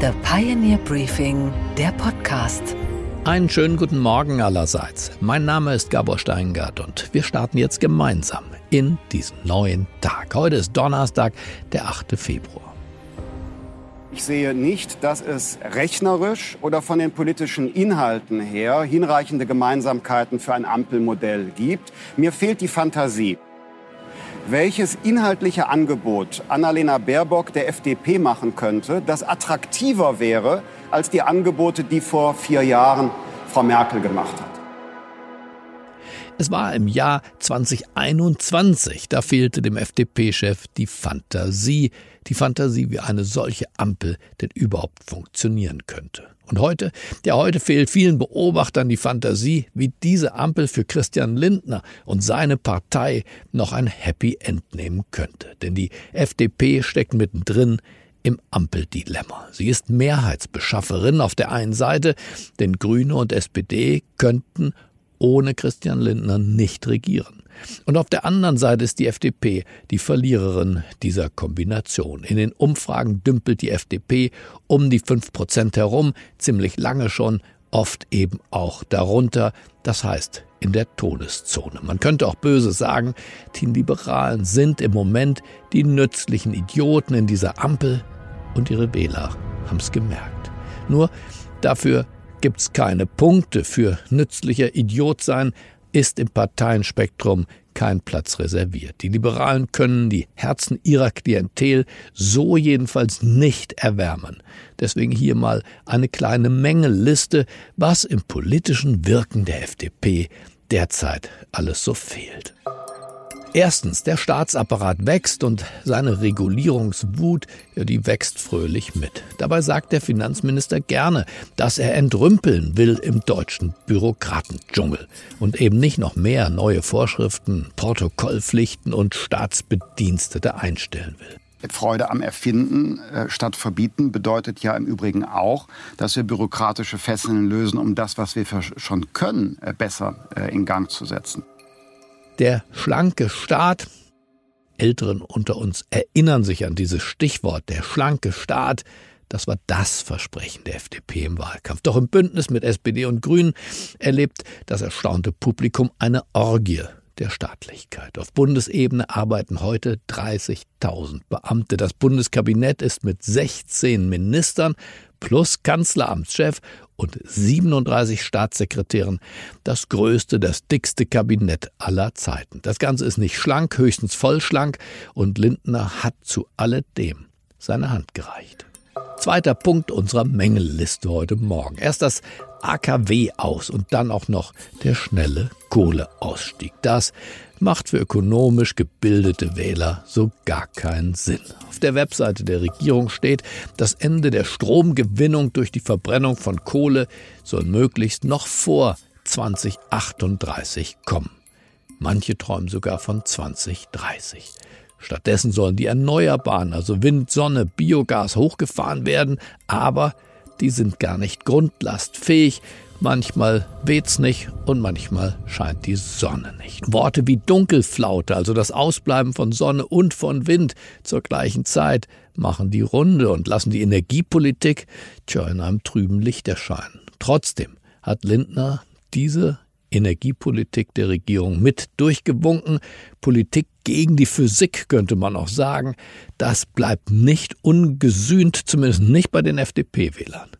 The Pioneer Briefing, der Podcast. Einen schönen guten Morgen allerseits. Mein Name ist Gabor Steingart und wir starten jetzt gemeinsam in diesen neuen Tag. Heute ist Donnerstag, der 8. Februar. Ich sehe nicht, dass es rechnerisch oder von den politischen Inhalten her hinreichende Gemeinsamkeiten für ein Ampelmodell gibt. Mir fehlt die Fantasie welches inhaltliche Angebot Annalena Baerbock der FDP machen könnte, das attraktiver wäre als die Angebote, die vor vier Jahren Frau Merkel gemacht hat. Es war im Jahr 2021, da fehlte dem FDP-Chef die Fantasie, die Fantasie, wie eine solche Ampel denn überhaupt funktionieren könnte. Und heute, ja, heute fehlt vielen Beobachtern die Fantasie, wie diese Ampel für Christian Lindner und seine Partei noch ein Happy End nehmen könnte. Denn die FDP steckt mittendrin im Ampeldilemma. Sie ist Mehrheitsbeschafferin auf der einen Seite, denn Grüne und SPD könnten ohne Christian Lindner nicht regieren. Und auf der anderen Seite ist die FDP die Verliererin dieser Kombination. In den Umfragen dümpelt die FDP um die fünf Prozent herum, ziemlich lange schon, oft eben auch darunter, das heißt in der Todeszone. Man könnte auch böse sagen, die Liberalen sind im Moment die nützlichen Idioten in dieser Ampel und ihre Wähler haben es gemerkt. Nur dafür gibt's keine Punkte für nützlicher Idiot sein, ist im Parteienspektrum kein Platz reserviert. Die Liberalen können die Herzen ihrer Klientel so jedenfalls nicht erwärmen. Deswegen hier mal eine kleine Mängelliste, was im politischen Wirken der FDP derzeit alles so fehlt. Erstens, der Staatsapparat wächst und seine Regulierungswut, ja, die wächst fröhlich mit. Dabei sagt der Finanzminister gerne, dass er entrümpeln will im deutschen Bürokratendschungel und eben nicht noch mehr neue Vorschriften, Protokollpflichten und Staatsbedienstete einstellen will. Freude am Erfinden äh, statt Verbieten bedeutet ja im Übrigen auch, dass wir bürokratische Fesseln lösen, um das, was wir schon können, äh, besser äh, in Gang zu setzen. Der schlanke Staat, Älteren unter uns erinnern sich an dieses Stichwort, der schlanke Staat, das war das Versprechen der FDP im Wahlkampf. Doch im Bündnis mit SPD und Grünen erlebt das erstaunte Publikum eine Orgie der Staatlichkeit. Auf Bundesebene arbeiten heute 30.000 Beamte. Das Bundeskabinett ist mit 16 Ministern plus Kanzleramtschef und 37 Staatssekretären das größte, das dickste Kabinett aller Zeiten. Das Ganze ist nicht schlank, höchstens vollschlank und Lindner hat zu alledem seine Hand gereicht. Zweiter Punkt unserer Mängelliste heute Morgen. Erst das AKW aus und dann auch noch der schnelle Kohleausstieg. Das macht für ökonomisch gebildete Wähler so gar keinen Sinn. Auf der Webseite der Regierung steht, das Ende der Stromgewinnung durch die Verbrennung von Kohle soll möglichst noch vor 2038 kommen. Manche träumen sogar von 2030. Stattdessen sollen die Erneuerbaren, also Wind, Sonne, Biogas hochgefahren werden, aber die sind gar nicht grundlastfähig. Manchmal weht's nicht und manchmal scheint die Sonne nicht. Worte wie Dunkelflaute, also das Ausbleiben von Sonne und von Wind zur gleichen Zeit, machen die Runde und lassen die Energiepolitik tja in einem trüben Licht erscheinen. Trotzdem hat Lindner diese Energiepolitik der Regierung mit durchgewunken. Politik gegen die Physik könnte man auch sagen. Das bleibt nicht ungesühnt, zumindest nicht bei den FDP-Wählern.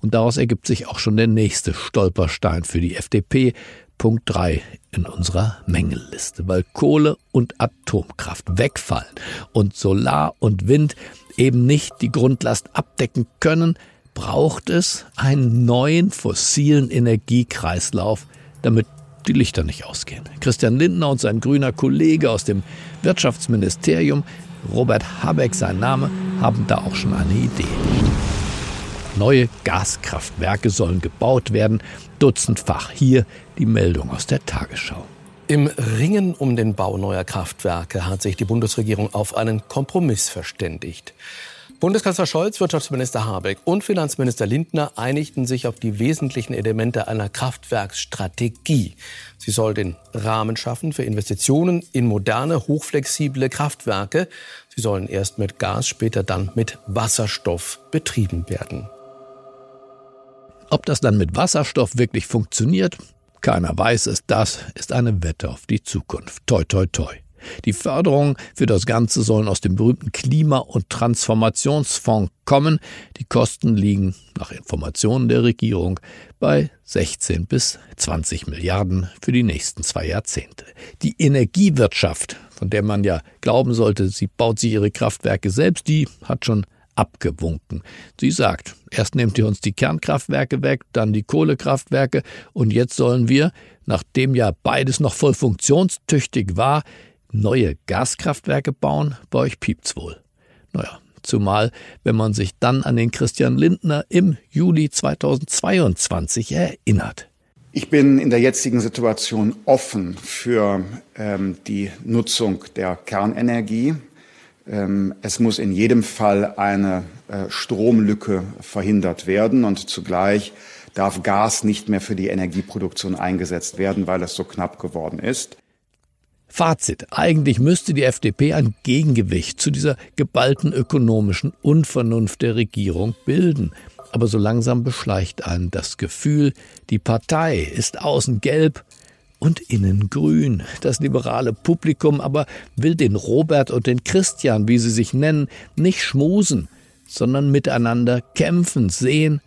Und daraus ergibt sich auch schon der nächste Stolperstein für die FDP, Punkt 3 in unserer Mängelliste, weil Kohle und Atomkraft wegfallen und Solar und Wind eben nicht die Grundlast abdecken können, braucht es einen neuen fossilen Energiekreislauf, damit die Lichter nicht ausgehen. Christian Lindner und sein grüner Kollege aus dem Wirtschaftsministerium, Robert Habeck sein Name, haben da auch schon eine Idee. Neue Gaskraftwerke sollen gebaut werden, dutzendfach. Hier die Meldung aus der Tagesschau. Im Ringen um den Bau neuer Kraftwerke hat sich die Bundesregierung auf einen Kompromiss verständigt. Bundeskanzler Scholz, Wirtschaftsminister Habeck und Finanzminister Lindner einigten sich auf die wesentlichen Elemente einer Kraftwerksstrategie. Sie soll den Rahmen schaffen für Investitionen in moderne, hochflexible Kraftwerke. Sie sollen erst mit Gas, später dann mit Wasserstoff betrieben werden. Ob das dann mit Wasserstoff wirklich funktioniert, keiner weiß es. Das ist eine Wette auf die Zukunft. Toi, toi, toi. Die Förderungen für das Ganze sollen aus dem berühmten Klima- und Transformationsfonds kommen. Die Kosten liegen nach Informationen der Regierung bei 16 bis 20 Milliarden für die nächsten zwei Jahrzehnte. Die Energiewirtschaft, von der man ja glauben sollte, sie baut sich ihre Kraftwerke selbst, die hat schon abgewunken. Sie sagt, erst nehmt ihr uns die Kernkraftwerke weg, dann die Kohlekraftwerke und jetzt sollen wir, nachdem ja beides noch voll funktionstüchtig war, neue Gaskraftwerke bauen, bei euch piept's wohl. Naja, zumal wenn man sich dann an den Christian Lindner im Juli 2022 erinnert. Ich bin in der jetzigen Situation offen für ähm, die Nutzung der Kernenergie. Ähm, es muss in jedem Fall eine äh, Stromlücke verhindert werden und zugleich darf Gas nicht mehr für die Energieproduktion eingesetzt werden, weil es so knapp geworden ist. Fazit. Eigentlich müsste die FDP ein Gegengewicht zu dieser geballten ökonomischen Unvernunft der Regierung bilden. Aber so langsam beschleicht einen das Gefühl, die Partei ist außen gelb und innen grün. Das liberale Publikum aber will den Robert und den Christian, wie sie sich nennen, nicht schmusen, sondern miteinander kämpfen, sehen.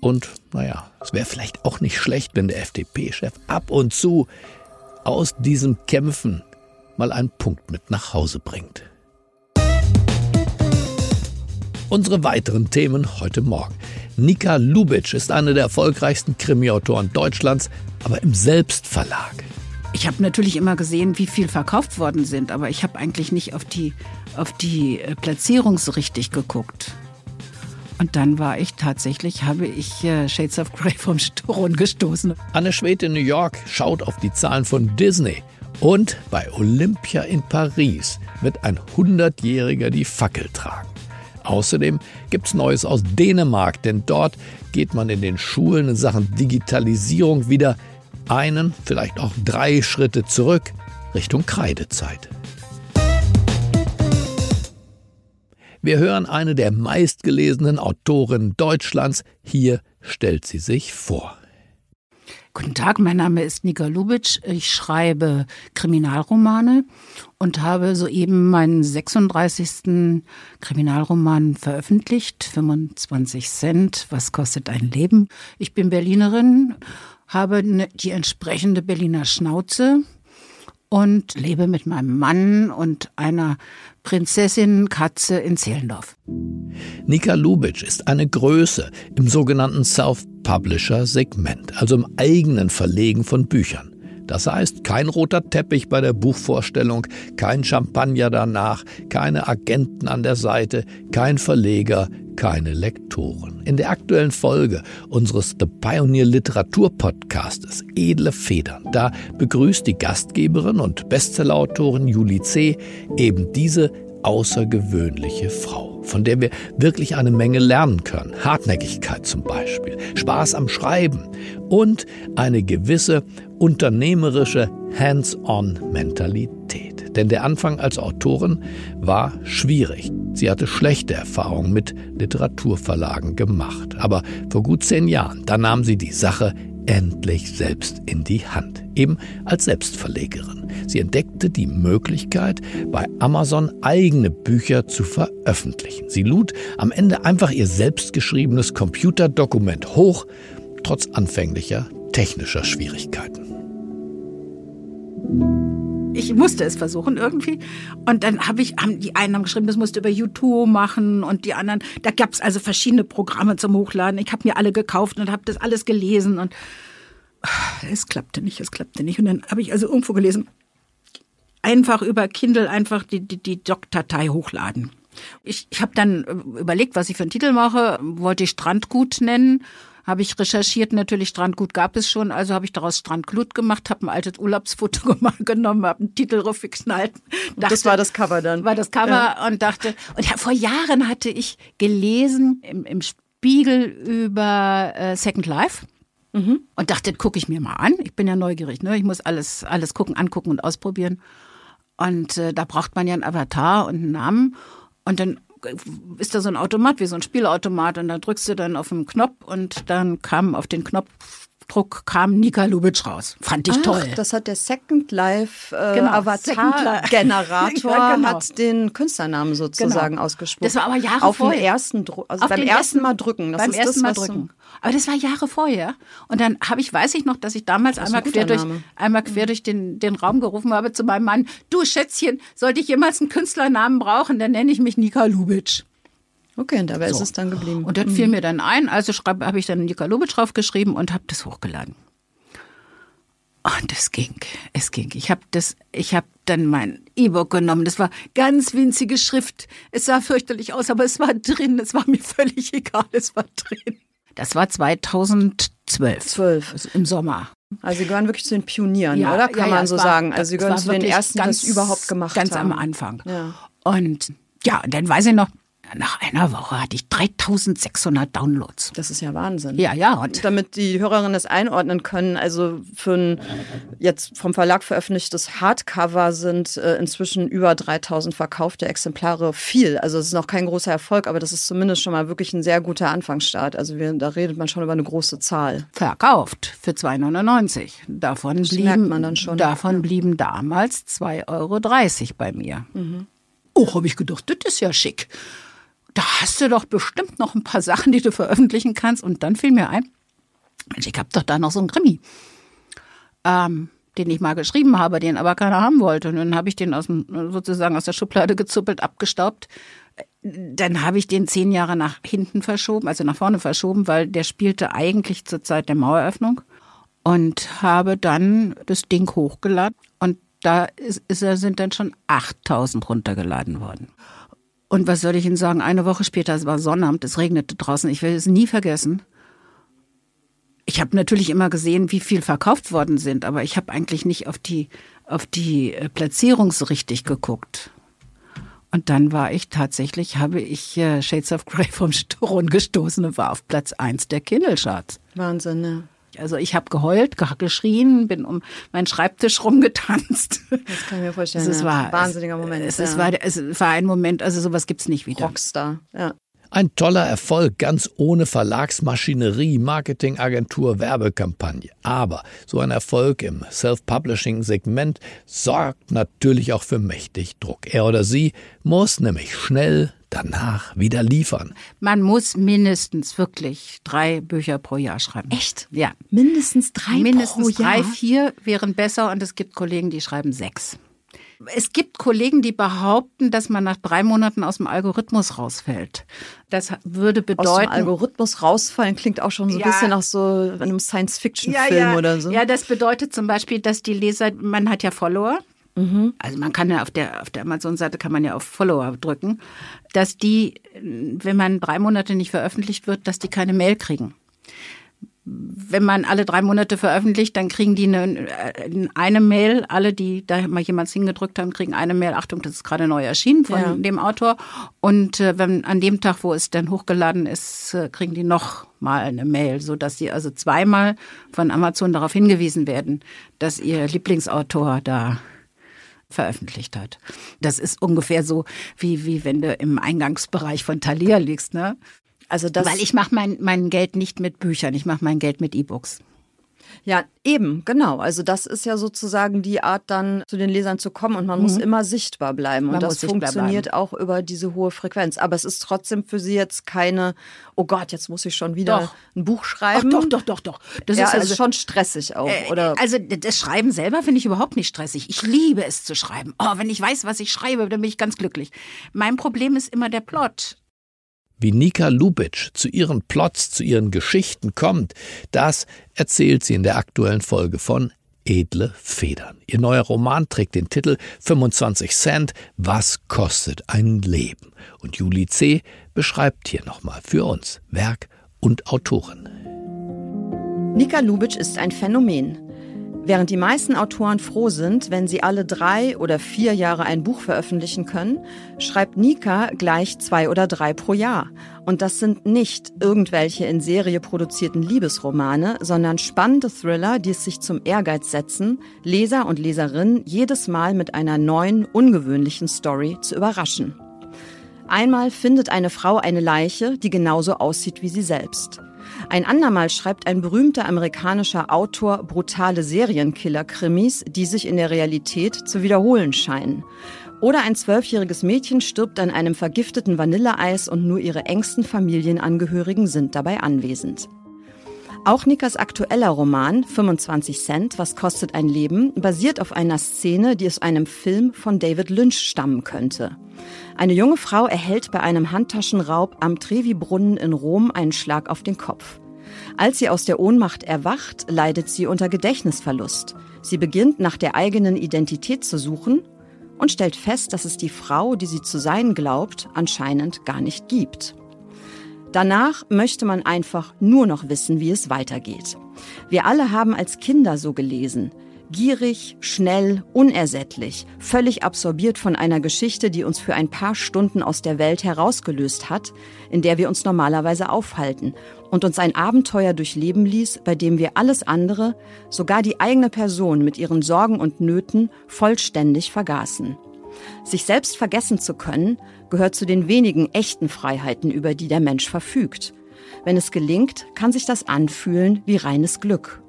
Und naja, es wäre vielleicht auch nicht schlecht, wenn der FDP-Chef ab und zu aus diesem Kämpfen mal einen Punkt mit nach Hause bringt. Unsere weiteren Themen heute Morgen. Nika Lubitsch ist eine der erfolgreichsten Krimiautoren Deutschlands, aber im Selbstverlag. Ich habe natürlich immer gesehen, wie viel verkauft worden sind, aber ich habe eigentlich nicht auf die, auf die äh, Platzierung so richtig geguckt. Und dann war ich tatsächlich, habe ich äh, Shades of Grey vom Thron gestoßen. Anne Schwed in New York schaut auf die Zahlen von Disney. Und bei Olympia in Paris wird ein 100-Jähriger die Fackel tragen. Außerdem gibt's Neues aus Dänemark, denn dort geht man in den Schulen in Sachen Digitalisierung wieder einen, vielleicht auch drei Schritte zurück Richtung Kreidezeit. Wir hören eine der meistgelesenen Autoren Deutschlands. Hier stellt sie sich vor. Guten Tag, mein Name ist Nika Lubitsch. Ich schreibe Kriminalromane und habe soeben meinen 36. Kriminalroman veröffentlicht. 25 Cent. Was kostet ein Leben? Ich bin Berlinerin, habe ne, die entsprechende Berliner Schnauze und lebe mit meinem Mann und einer Prinzessin Katze in Zehlendorf. Nika Lubitsch ist eine Größe im sogenannten Self-Publisher-Segment, also im eigenen Verlegen von Büchern. Das heißt, kein roter Teppich bei der Buchvorstellung, kein Champagner danach, keine Agenten an der Seite, kein Verleger, keine Lektoren. In der aktuellen Folge unseres The Pioneer Literatur Podcastes Edle Federn, da begrüßt die Gastgeberin und Bestsellerautorin Julie C. eben diese außergewöhnliche Frau, von der wir wirklich eine Menge lernen können. Hartnäckigkeit zum Beispiel, Spaß am Schreiben und eine gewisse unternehmerische Hands-on-Mentalität. Denn der Anfang als Autorin war schwierig. Sie hatte schlechte Erfahrungen mit Literaturverlagen gemacht. Aber vor gut zehn Jahren, da nahm sie die Sache endlich selbst in die Hand, eben als Selbstverlegerin. Sie entdeckte die Möglichkeit, bei Amazon eigene Bücher zu veröffentlichen. Sie lud am Ende einfach ihr selbstgeschriebenes Computerdokument hoch, trotz anfänglicher technischer Schwierigkeiten. Ich musste es versuchen irgendwie. Und dann habe ich, haben die einen haben geschrieben, das musste über YouTube machen und die anderen, da gab es also verschiedene Programme zum Hochladen. Ich habe mir alle gekauft und habe das alles gelesen und es klappte nicht, es klappte nicht. Und dann habe ich also irgendwo gelesen, einfach über Kindle einfach die, die, die Doc-Datei hochladen. Ich, ich habe dann überlegt, was ich für einen Titel mache, wollte ich Strandgut nennen habe ich recherchiert, natürlich Strandgut gab es schon, also habe ich daraus Strandglut gemacht, habe ein altes Urlaubsfoto genommen, habe einen Titel geknallt. Dachte, das war das Cover dann. War das Cover ja. und dachte, und ja, vor Jahren hatte ich gelesen im, im Spiegel über äh, Second Life. Mhm. Und dachte, gucke ich mir mal an. Ich bin ja neugierig, ne? Ich muss alles, alles gucken, angucken und ausprobieren. Und äh, da braucht man ja einen Avatar und einen Namen. Und dann ist da so ein Automat, wie so ein Spielautomat, und da drückst du dann auf den Knopf und dann kam auf den Knopfdruck kam Nika Lubitsch raus. Fand ich Ach, toll. Das hat der Second Life äh, genau, Avatar Generator ja, genau. hat den Künstlernamen sozusagen genau. ausgesprochen. Das war aber Jahre auf vorher. ersten also beim ersten Mal drücken. Das beim ersten das, Mal drücken. Aber das war Jahre vorher. Und dann habe ich, weiß ich noch, dass ich damals einmal quer, durch, einmal quer durch den, den Raum gerufen habe zu meinem Mann, du Schätzchen, sollte ich jemals einen Künstlernamen brauchen, dann nenne ich mich Nika Lubitsch. Okay, und dabei so. ist es dann geblieben. Und das mhm. fiel mir dann ein, also habe ich dann Nika Lubitsch draufgeschrieben und habe das hochgeladen. Und es ging, es ging. Ich habe das, ich habe dann mein E-Book genommen. Das war ganz winzige Schrift. Es sah fürchterlich aus, aber es war drin. Es war mir völlig egal. Es war drin. Das war 2012. 12. Also Im Sommer. Also Sie gehören wirklich zu den Pionieren, ja, oder? Kann ja, man so war, sagen. Also Sie gehören zu den ersten, die das überhaupt gemacht ganz haben. Ganz am Anfang. Ja. Und ja, und dann weiß ich noch, nach einer Woche hatte ich 3600 Downloads. Das ist ja Wahnsinn. Ja, ja. Und damit die Hörerinnen das einordnen können, also für ein jetzt vom Verlag veröffentlichtes Hardcover sind äh, inzwischen über 3000 verkaufte Exemplare viel. Also es ist noch kein großer Erfolg, aber das ist zumindest schon mal wirklich ein sehr guter Anfangsstart. Also wir, da redet man schon über eine große Zahl. Verkauft für 2,99. Davon das blieben, man dann schon. Davon blieben damals 2,30 Euro bei mir. Mhm. Oh, habe ich gedacht, das ist ja schick da hast du doch bestimmt noch ein paar Sachen, die du veröffentlichen kannst. Und dann fiel mir ein, ich habe doch da noch so einen Krimi, ähm, den ich mal geschrieben habe, den aber keiner haben wollte. Und dann habe ich den aus dem, sozusagen aus der Schublade gezuppelt, abgestaubt. Dann habe ich den zehn Jahre nach hinten verschoben, also nach vorne verschoben, weil der spielte eigentlich zur Zeit der Maueröffnung. Und habe dann das Ding hochgeladen. Und da ist, ist, sind dann schon 8000 runtergeladen worden. Und was soll ich Ihnen sagen? Eine Woche später, es war Sonnabend, es regnete draußen. Ich will es nie vergessen. Ich habe natürlich immer gesehen, wie viel verkauft worden sind, aber ich habe eigentlich nicht auf die, auf die äh, Platzierung so richtig geguckt. Und dann war ich tatsächlich, habe ich äh, Shades of Grey vom Thron gestoßen und war auf Platz 1 der Kindle-Charts. Wahnsinn, ne? Also ich habe geheult, geschrien, bin um meinen Schreibtisch rumgetanzt. Das kann ich mir vorstellen. Es ja. war ein wahnsinniger Moment. Es, es, war, es war ein Moment, also sowas gibt's nicht wieder. Rockstar, ja. Ein toller Erfolg, ganz ohne Verlagsmaschinerie, Marketingagentur, Werbekampagne. Aber so ein Erfolg im Self-Publishing-Segment sorgt natürlich auch für mächtig Druck. Er oder sie muss nämlich schnell danach wieder liefern. Man muss mindestens wirklich drei Bücher pro Jahr schreiben. Echt? Ja. Mindestens drei mindestens pro Jahr? drei, vier wären besser und es gibt Kollegen, die schreiben sechs. Es gibt Kollegen, die behaupten, dass man nach drei Monaten aus dem Algorithmus rausfällt. Das würde bedeuten. Aus dem Algorithmus rausfallen klingt auch schon so ein ja, bisschen nach so einem Science-Fiction-Film ja, ja. oder so. Ja, das bedeutet zum Beispiel, dass die Leser, man hat ja Follower. Mhm. Also man kann ja auf der, auf der Amazon-Seite kann man ja auf Follower drücken, dass die, wenn man drei Monate nicht veröffentlicht wird, dass die keine Mail kriegen wenn man alle drei Monate veröffentlicht, dann kriegen die eine, eine Mail, alle, die da mal jemand hingedrückt haben, kriegen eine Mail, Achtung, das ist gerade neu erschienen von ja. dem Autor. Und äh, wenn an dem Tag, wo es dann hochgeladen ist, äh, kriegen die noch mal eine Mail, so dass sie also zweimal von Amazon darauf hingewiesen werden, dass ihr Lieblingsautor da veröffentlicht hat. Das ist ungefähr so, wie, wie wenn du im Eingangsbereich von Thalia liegst, ne? Also das Weil ich mache mein, mein Geld nicht mit Büchern, ich mache mein Geld mit E-Books. Ja, eben, genau. Also das ist ja sozusagen die Art, dann zu den Lesern zu kommen und man mhm. muss immer sichtbar bleiben. Man und das funktioniert bleiben. auch über diese hohe Frequenz. Aber es ist trotzdem für Sie jetzt keine, oh Gott, jetzt muss ich schon wieder doch. ein Buch schreiben. Ach, doch, doch, doch, doch. Das ja, ist also, also schon stressig auch, äh, oder? Also das Schreiben selber finde ich überhaupt nicht stressig. Ich liebe es zu schreiben. Oh, wenn ich weiß, was ich schreibe, dann bin ich ganz glücklich. Mein Problem ist immer der Plot. Wie Nika Lubitsch zu ihren Plots, zu ihren Geschichten kommt, das erzählt sie in der aktuellen Folge von Edle Federn. Ihr neuer Roman trägt den Titel 25 Cent, Was kostet ein Leben? Und Julie C. beschreibt hier nochmal für uns Werk und Autorin. Nika Lubitsch ist ein Phänomen. Während die meisten Autoren froh sind, wenn sie alle drei oder vier Jahre ein Buch veröffentlichen können, schreibt Nika gleich zwei oder drei pro Jahr. Und das sind nicht irgendwelche in Serie produzierten Liebesromane, sondern spannende Thriller, die es sich zum Ehrgeiz setzen, Leser und Leserinnen jedes Mal mit einer neuen, ungewöhnlichen Story zu überraschen. Einmal findet eine Frau eine Leiche, die genauso aussieht wie sie selbst. Ein andermal schreibt ein berühmter amerikanischer Autor brutale Serienkiller-Krimis, die sich in der Realität zu wiederholen scheinen. Oder ein zwölfjähriges Mädchen stirbt an einem vergifteten Vanilleeis und nur ihre engsten Familienangehörigen sind dabei anwesend. Auch Nikas aktueller Roman 25 Cent, Was kostet ein Leben, basiert auf einer Szene, die aus einem Film von David Lynch stammen könnte. Eine junge Frau erhält bei einem Handtaschenraub am Trevi-Brunnen in Rom einen Schlag auf den Kopf. Als sie aus der Ohnmacht erwacht, leidet sie unter Gedächtnisverlust. Sie beginnt nach der eigenen Identität zu suchen und stellt fest, dass es die Frau, die sie zu sein glaubt, anscheinend gar nicht gibt. Danach möchte man einfach nur noch wissen, wie es weitergeht. Wir alle haben als Kinder so gelesen. Gierig, schnell, unersättlich, völlig absorbiert von einer Geschichte, die uns für ein paar Stunden aus der Welt herausgelöst hat, in der wir uns normalerweise aufhalten und uns ein Abenteuer durchleben ließ, bei dem wir alles andere, sogar die eigene Person mit ihren Sorgen und Nöten, vollständig vergaßen. Sich selbst vergessen zu können, gehört zu den wenigen echten Freiheiten, über die der Mensch verfügt. Wenn es gelingt, kann sich das anfühlen wie reines Glück.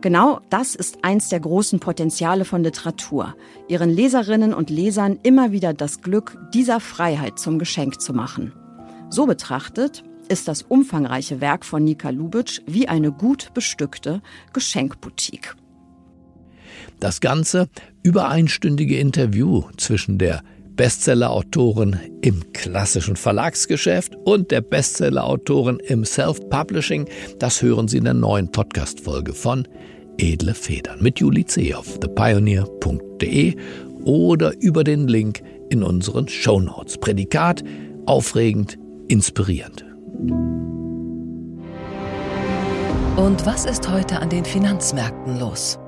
Genau das ist eins der großen Potenziale von Literatur, ihren Leserinnen und Lesern immer wieder das Glück dieser Freiheit zum Geschenk zu machen. So betrachtet ist das umfangreiche Werk von Nika Lubitsch wie eine gut bestückte Geschenkboutique. Das Ganze über einstündige Interview zwischen der Bestseller-Autorin im klassischen Verlagsgeschäft und der Bestseller-Autorin im Self-Publishing. Das hören Sie in der neuen Podcast-Folge von Edle Federn mit Julie C. auf thepioneer.de oder über den Link in unseren Shownotes. Prädikat aufregend, inspirierend. Und was ist heute an den Finanzmärkten los?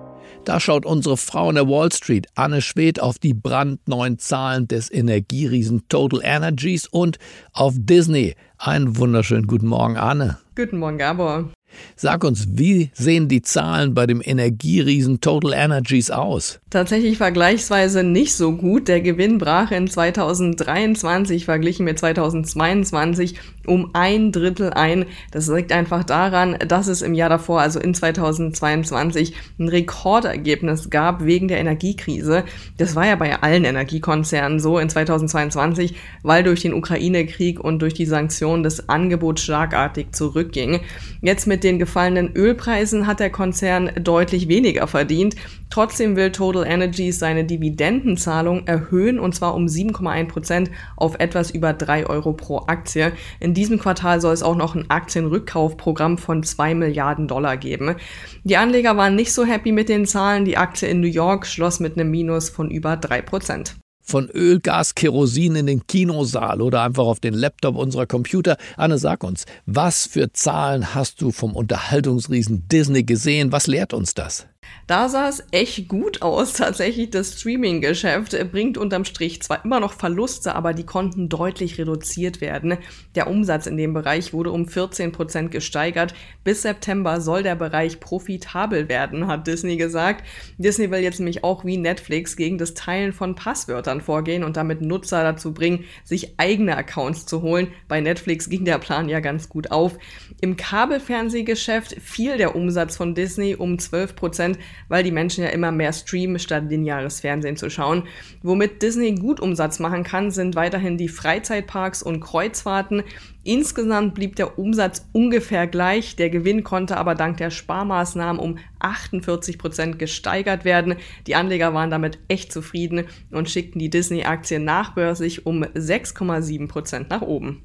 Da schaut unsere Frau in der Wall Street, Anne Schwedt, auf die brandneuen Zahlen des Energieriesen Total Energies und auf Disney. Einen wunderschönen guten Morgen, Anne. Guten Morgen, Gabor. Sag uns, wie sehen die Zahlen bei dem Energieriesen Total Energies aus? Tatsächlich vergleichsweise nicht so gut. Der Gewinn brach in 2023 verglichen mit 2022 um ein Drittel ein. Das liegt einfach daran, dass es im Jahr davor, also in 2022, ein Rekordergebnis gab wegen der Energiekrise. Das war ja bei allen Energiekonzernen so in 2022, weil durch den Ukraine-Krieg und durch die Sanktionen das Angebot schlagartig zurückging. Jetzt mit den gefallenen Ölpreisen hat der Konzern deutlich weniger verdient. Trotzdem will Total Energies seine Dividendenzahlung erhöhen und zwar um 7,1 Prozent auf etwas über 3 Euro pro Aktie. In diesem Quartal soll es auch noch ein Aktienrückkaufprogramm von 2 Milliarden Dollar geben. Die Anleger waren nicht so happy mit den Zahlen. Die Aktie in New York schloss mit einem Minus von über 3 Prozent von Öl, Gas, Kerosin in den Kinosaal oder einfach auf den Laptop unserer Computer. Anne, sag uns, was für Zahlen hast du vom Unterhaltungsriesen Disney gesehen? Was lehrt uns das? Da sah es echt gut aus. Tatsächlich, das Streaming-Geschäft bringt unterm Strich zwar immer noch Verluste, aber die konnten deutlich reduziert werden. Der Umsatz in dem Bereich wurde um 14 Prozent gesteigert. Bis September soll der Bereich profitabel werden, hat Disney gesagt. Disney will jetzt nämlich auch wie Netflix gegen das Teilen von Passwörtern vorgehen und damit Nutzer dazu bringen, sich eigene Accounts zu holen. Bei Netflix ging der Plan ja ganz gut auf. Im Kabelfernsehgeschäft fiel der Umsatz von Disney um 12 Prozent weil die Menschen ja immer mehr streamen, statt lineares Fernsehen zu schauen. Womit Disney gut Umsatz machen kann, sind weiterhin die Freizeitparks und Kreuzfahrten. Insgesamt blieb der Umsatz ungefähr gleich, der Gewinn konnte aber dank der Sparmaßnahmen um 48 Prozent gesteigert werden. Die Anleger waren damit echt zufrieden und schickten die Disney-Aktie nachbörslich um 6,7 Prozent nach oben.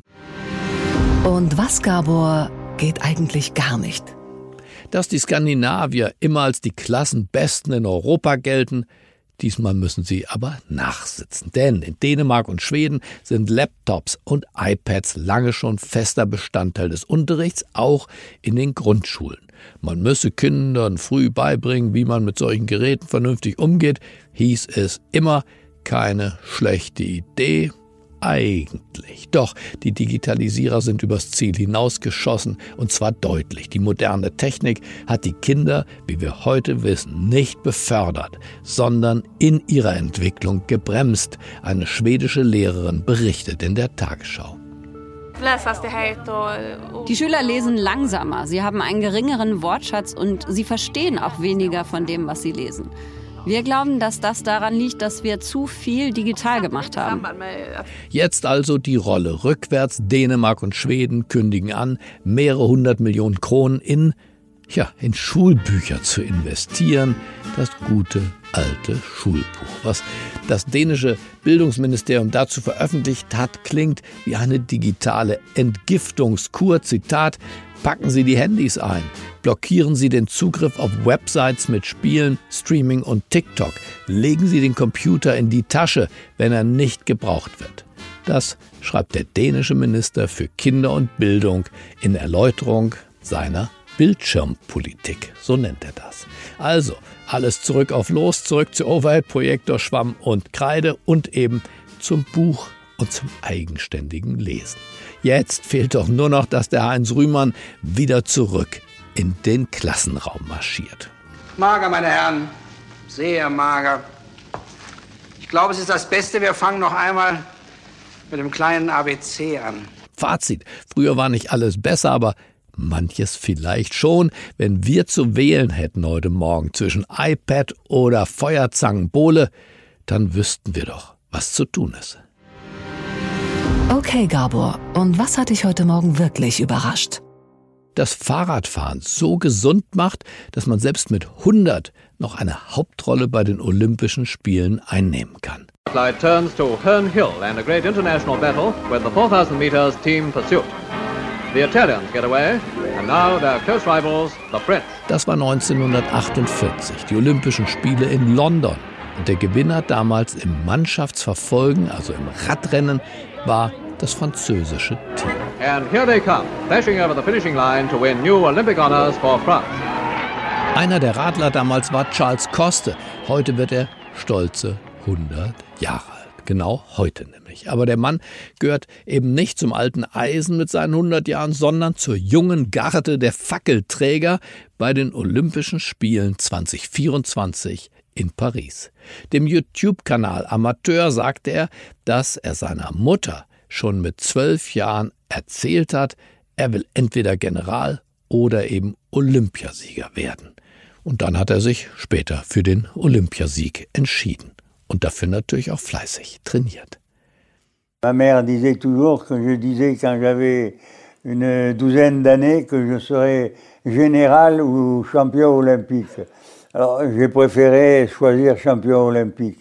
Und was, Gabor, geht eigentlich gar nicht? Dass die Skandinavier immer als die Klassenbesten in Europa gelten, Diesmal müssen sie aber nachsitzen, denn in Dänemark und Schweden sind Laptops und iPads lange schon fester Bestandteil des Unterrichts, auch in den Grundschulen. Man müsse Kindern früh beibringen, wie man mit solchen Geräten vernünftig umgeht, hieß es immer. Keine schlechte Idee, eigentlich. Doch die Digitalisierer sind übers Ziel hinausgeschossen und zwar deutlich. Die moderne Technik hat die Kinder, wie wir heute wissen, nicht befördert, sondern in ihrer Entwicklung gebremst. Eine schwedische Lehrerin berichtet in der Tagesschau. Die Schüler lesen langsamer, sie haben einen geringeren Wortschatz und sie verstehen auch weniger von dem, was sie lesen. Wir glauben, dass das daran liegt, dass wir zu viel digital gemacht haben. Jetzt also die Rolle rückwärts. Dänemark und Schweden kündigen an, mehrere hundert Millionen Kronen in, ja, in Schulbücher zu investieren. Das gute alte Schulbuch. Was das dänische Bildungsministerium dazu veröffentlicht hat, klingt wie eine digitale Entgiftungskur. Zitat, packen Sie die Handys ein blockieren Sie den Zugriff auf Websites mit Spielen, Streaming und TikTok. Legen Sie den Computer in die Tasche, wenn er nicht gebraucht wird. Das schreibt der dänische Minister für Kinder und Bildung in Erläuterung seiner Bildschirmpolitik, so nennt er das. Also, alles zurück auf Los, zurück zu Overhead, Projektor, Schwamm und Kreide und eben zum Buch und zum eigenständigen Lesen. Jetzt fehlt doch nur noch, dass der Heinz Rühmann wieder zurück in den Klassenraum marschiert. Mager, meine Herren, sehr mager. Ich glaube, es ist das Beste, wir fangen noch einmal mit dem kleinen ABC an. Fazit, früher war nicht alles besser, aber manches vielleicht schon, wenn wir zu wählen hätten heute Morgen zwischen iPad oder Feuerzangenbowle, dann wüssten wir doch, was zu tun ist. Okay, Gabor, und was hat dich heute Morgen wirklich überrascht? das Fahrradfahren so gesund macht, dass man selbst mit 100 noch eine Hauptrolle bei den Olympischen Spielen einnehmen kann. turns to Herne Hill and a great international battle with the 4000 meters team pursuit. The Italians get away and now their close rivals, the French. Das war 1948, die Olympischen Spiele in London. Und der Gewinner damals im Mannschaftsverfolgen, also im Radrennen, war das französische Team. And here they come, dashing over the finishing line to win new Olympic honors for France. Einer der Radler damals war Charles Coste. Heute wird er stolze 100 Jahre. Genau heute nämlich. Aber der Mann gehört eben nicht zum alten Eisen mit seinen 100 Jahren, sondern zur jungen Garde der Fackelträger bei den Olympischen Spielen 2024 in Paris. Dem YouTube-Kanal Amateur sagte er, dass er seiner Mutter schon mit zwölf Jahren erzählt hat, er will entweder General oder eben Olympiasieger werden. Und dann hat er sich später für den Olympiasieg entschieden und dafür natürlich auch fleißig trainiert. Ma mère disait toujours que je disais quand j'avais une douzaine d'années que je serais général ou champion olympique.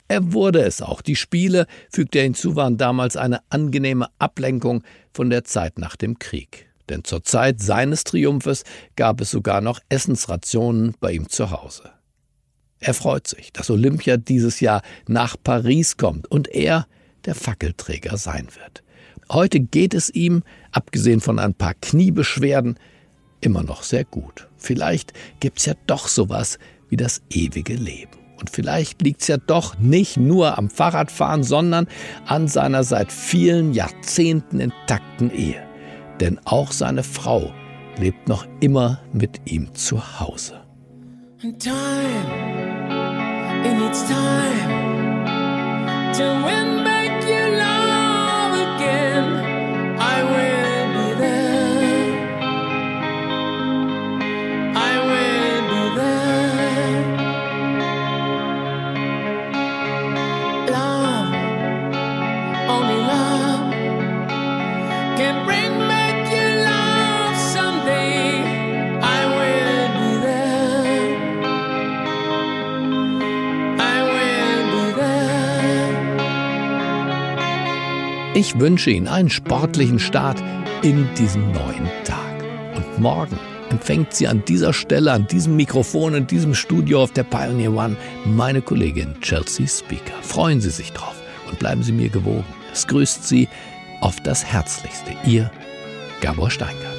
Er wurde es auch. Die Spiele, fügte er hinzu, waren damals eine angenehme Ablenkung von der Zeit nach dem Krieg. Denn zur Zeit seines Triumphes gab es sogar noch Essensrationen bei ihm zu Hause. Er freut sich, dass Olympia dieses Jahr nach Paris kommt und er der Fackelträger sein wird. Heute geht es ihm, abgesehen von ein paar Kniebeschwerden, immer noch sehr gut. Vielleicht gibt's ja doch sowas wie das ewige Leben. Und vielleicht liegt es ja doch nicht nur am Fahrradfahren, sondern an seiner seit vielen Jahrzehnten intakten Ehe. Denn auch seine Frau lebt noch immer mit ihm zu Hause. time, time to win back Ich wünsche Ihnen einen sportlichen Start in diesen neuen Tag. Und morgen empfängt Sie an dieser Stelle, an diesem Mikrofon, in diesem Studio auf der Pioneer One meine Kollegin Chelsea Speaker. Freuen Sie sich drauf und bleiben Sie mir gewogen. Es grüßt Sie auf das Herzlichste. Ihr Gabor Steingart.